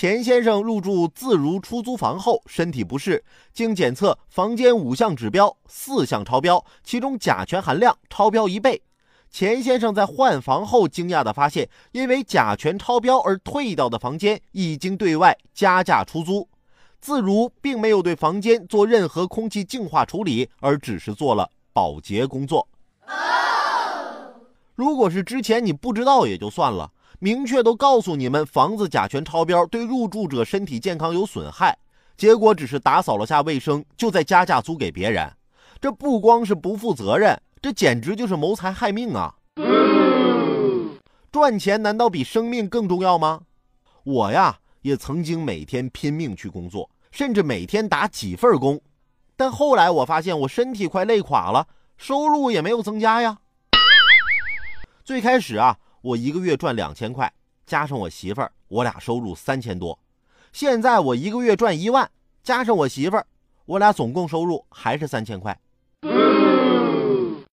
钱先生入住自如出租房后，身体不适，经检测，房间五项指标四项超标，其中甲醛含量超标一倍。钱先生在换房后，惊讶地发现，因为甲醛超标而退掉的房间已经对外加价出租。自如并没有对房间做任何空气净化处理，而只是做了保洁工作。如果是之前你不知道也就算了。明确都告诉你们，房子甲醛超标对入住者身体健康有损害，结果只是打扫了下卫生，就在加价租给别人，这不光是不负责任，这简直就是谋财害命啊！赚钱难道比生命更重要吗？我呀，也曾经每天拼命去工作，甚至每天打几份工，但后来我发现我身体快累垮了，收入也没有增加呀。最开始啊。我一个月赚两千块，加上我媳妇儿，我俩收入三千多。现在我一个月赚一万，加上我媳妇儿，我俩总共收入还是三千块。